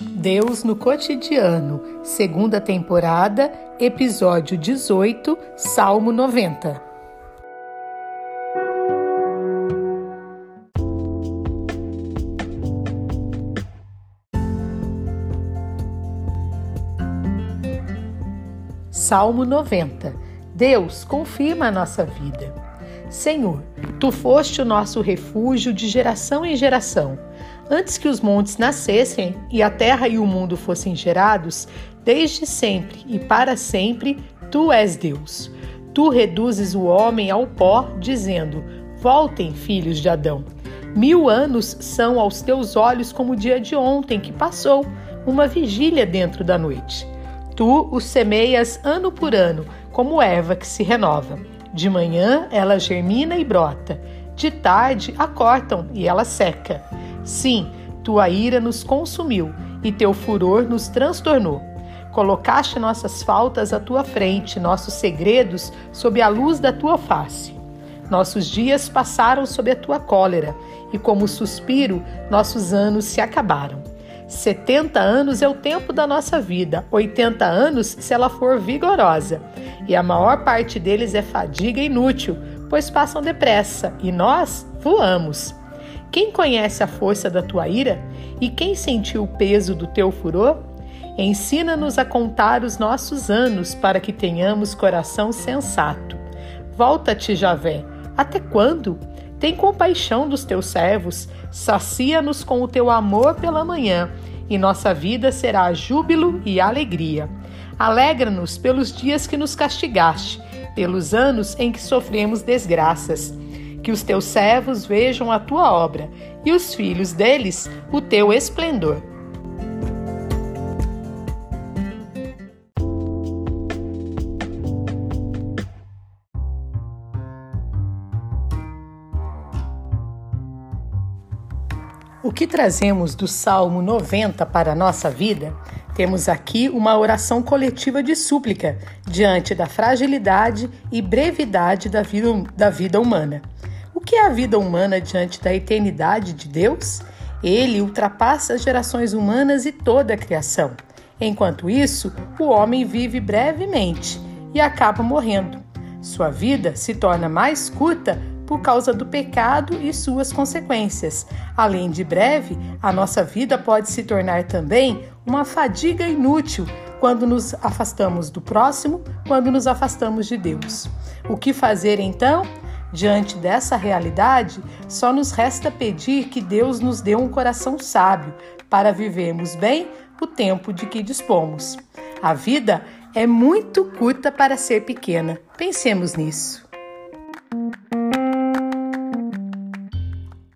Deus no Cotidiano, segunda temporada, episódio 18, Salmo 90. Salmo 90. Deus confirma a nossa vida. Senhor, tu foste o nosso refúgio de geração em geração. Antes que os montes nascessem e a terra e o mundo fossem gerados, desde sempre e para sempre, tu és Deus. Tu reduzes o homem ao pó, dizendo: Voltem, filhos de Adão. Mil anos são aos teus olhos como o dia de ontem que passou, uma vigília dentro da noite. Tu o semeias ano por ano, como erva que se renova. De manhã ela germina e brota, de tarde a cortam e ela seca. Sim, tua ira nos consumiu e teu furor nos transtornou. Colocaste nossas faltas à tua frente, nossos segredos sob a luz da tua face. Nossos dias passaram sob a tua cólera, e como suspiro, nossos anos se acabaram. Setenta anos é o tempo da nossa vida, oitenta anos se ela for vigorosa, e a maior parte deles é fadiga inútil, pois passam depressa, e nós voamos. Quem conhece a força da tua ira? E quem sentiu o peso do teu furor? Ensina-nos a contar os nossos anos para que tenhamos coração sensato. Volta-te, Javé. Até quando? Tem compaixão dos teus servos, sacia-nos com o teu amor pela manhã, e nossa vida será júbilo e alegria. Alegra-nos pelos dias que nos castigaste, pelos anos em que sofremos desgraças que os teus servos vejam a tua obra e os filhos deles o teu esplendor. O que trazemos do Salmo 90 para a nossa vida? Temos aqui uma oração coletiva de súplica diante da fragilidade e brevidade da vida, da vida humana que é a vida humana diante da eternidade de Deus? Ele ultrapassa as gerações humanas e toda a criação. Enquanto isso, o homem vive brevemente e acaba morrendo. Sua vida se torna mais curta por causa do pecado e suas consequências. Além de breve, a nossa vida pode se tornar também uma fadiga inútil quando nos afastamos do próximo, quando nos afastamos de Deus. O que fazer então? Diante dessa realidade, só nos resta pedir que Deus nos dê um coração sábio para vivermos bem o tempo de que dispomos. A vida é muito curta para ser pequena. Pensemos nisso.